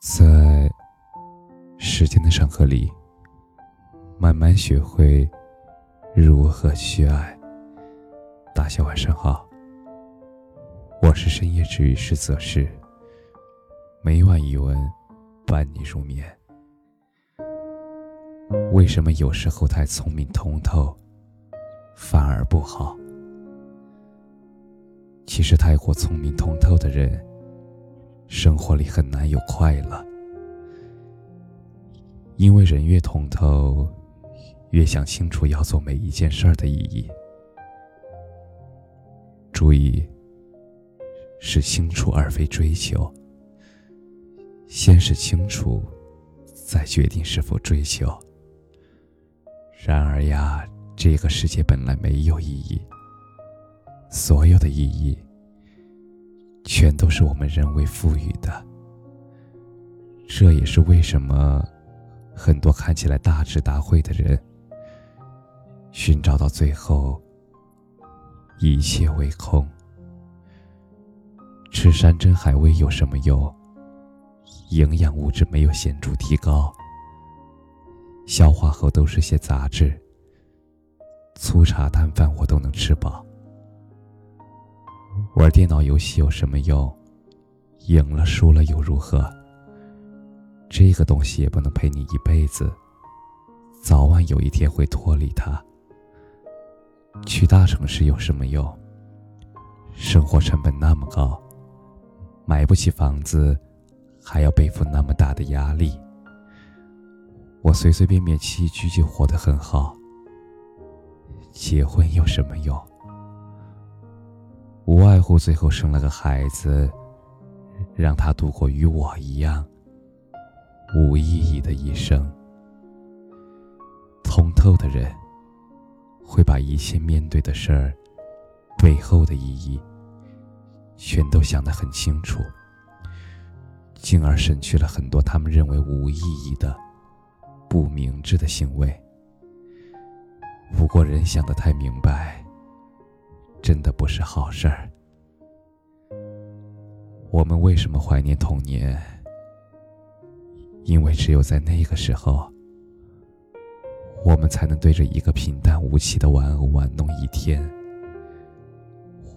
在时间的长河里，慢慢学会如何去爱。大家晚上好，我是深夜治愈师泽世，每晚一文伴你入眠。为什么有时候太聪明通透反而不好？其实太过聪明通透的人。生活里很难有快乐，因为人越通透，越想清楚要做每一件事儿的意义。注意，是清楚而非追求。先是清楚，再决定是否追求。然而呀，这个世界本来没有意义，所有的意义。全都是我们人为赋予的，这也是为什么很多看起来大智大慧的人，寻找到最后，一切为空。吃山珍海味有什么用？营养物质没有显著提高，消化后都是些杂质。粗茶淡饭我都能吃饱。玩电脑游戏有什么用？赢了输了又如何？这个东西也不能陪你一辈子，早晚有一天会脱离它。去大城市有什么用？生活成本那么高，买不起房子，还要背负那么大的压力。我随随便便起一居就活得很好，结婚有什么用？无外乎最后生了个孩子，让他度过与我一样无意义的一生。通透的人会把一切面对的事儿背后的意义全都想得很清楚，进而省去了很多他们认为无意义的、不明智的行为。不过，人想得太明白。真的不是好事儿。我们为什么怀念童年？因为只有在那个时候，我们才能对着一个平淡无奇的玩偶玩弄一天；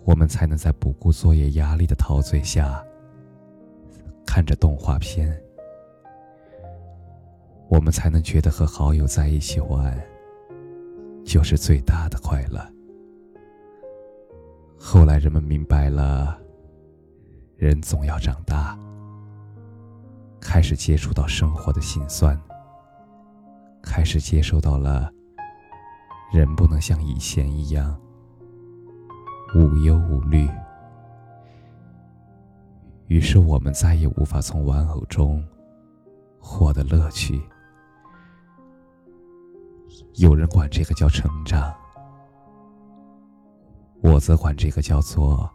我们才能在不顾作业压力的陶醉下，看着动画片；我们才能觉得和好友在一起玩，就是最大的快乐。后来人们明白了，人总要长大，开始接触到生活的辛酸，开始接受到了人不能像以前一样无忧无虑。于是我们再也无法从玩偶中获得乐趣。有人管这个叫成长。我则管这个叫做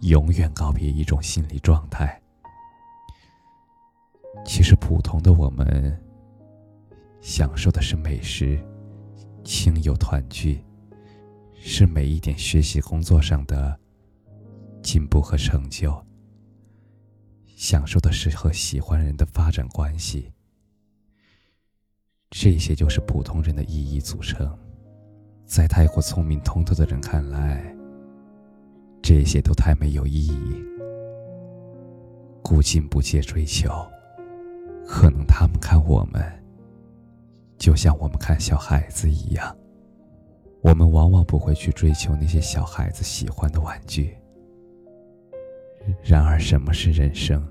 永远告别一种心理状态。其实，普通的我们享受的是美食、亲友团聚，是每一点学习、工作上的进步和成就，享受的是和喜欢人的发展关系。这些就是普通人的意义组成。在太过聪明通透的人看来，这些都太没有意义，故今不借追求。可能他们看我们，就像我们看小孩子一样。我们往往不会去追求那些小孩子喜欢的玩具。然而，什么是人生？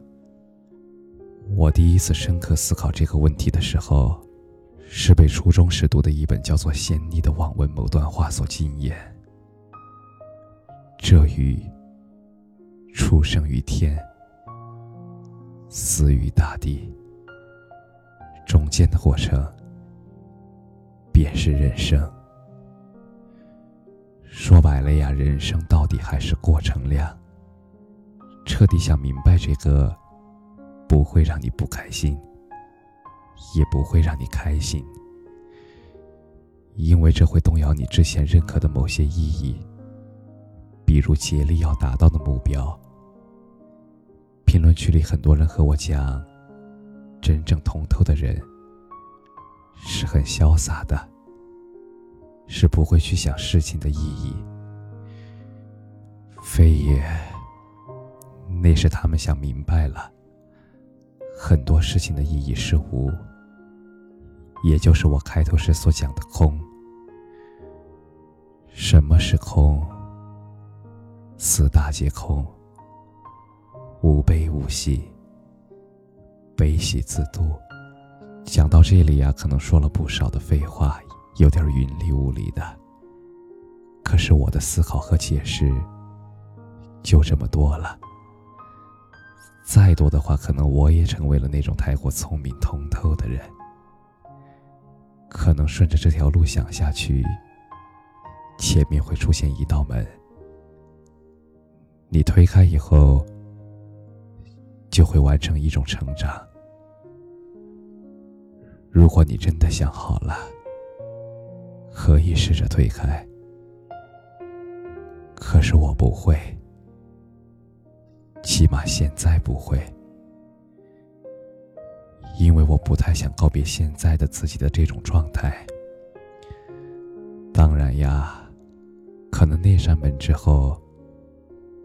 我第一次深刻思考这个问题的时候。是被初中时读的一本叫做《仙妮》的网文某段话所惊艳。这鱼出生于天，死于大地，中间的过程便是人生。说白了呀，人生到底还是过程量。彻底想明白这个，不会让你不开心。也不会让你开心，因为这会动摇你之前认可的某些意义，比如竭力要达到的目标，评论区里很多人和我讲，真正通透的人是很潇洒的，是不会去想事情的意义。非也，那是他们想明白了，很多事情的意义是无，也就是我开头时所讲的空。什么是空？四大皆空，无悲无喜，悲喜自度。讲到这里呀，可能说了不少的废话，有点云里雾里的。可是我的思考和解释就这么多了。再多的话，可能我也成为了那种太过聪明通透的人。可能顺着这条路想下去。前面会出现一道门，你推开以后，就会完成一种成长。如果你真的想好了，可以试着推开。可是我不会，起码现在不会，因为我不太想告别现在的自己的这种状态。当然呀。可能那扇门之后，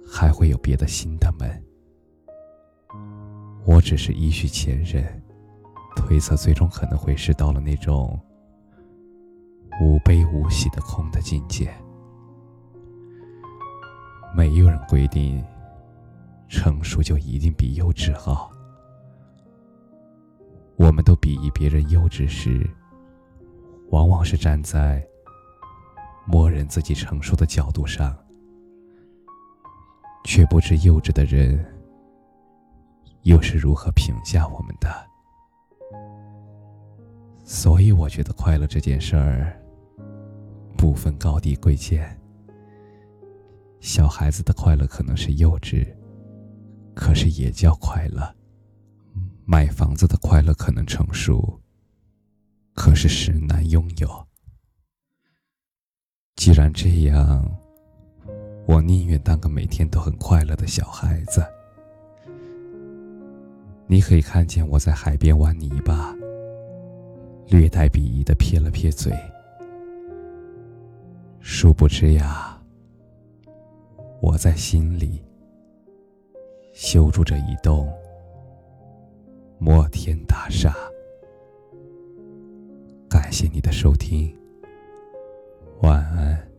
还会有别的新的门。我只是依序前人，推测最终可能会是到了那种无悲无喜的空的境界。没有人规定成熟就一定比幼稚好。我们都鄙夷别人幼稚时，往往是站在。默认自己成熟的角度上，却不知幼稚的人又是如何评价我们的。所以，我觉得快乐这件事儿不分高低贵贱。小孩子的快乐可能是幼稚，这也叫快乐；买房子的快乐可能成熟，可是实难拥有。既然这样，我宁愿当个每天都很快乐的小孩子。你可以看见我在海边玩泥巴，略带鄙夷的撇了撇嘴。殊不知呀，我在心里修筑着一栋摩天大厦。感谢你的收听。晚安。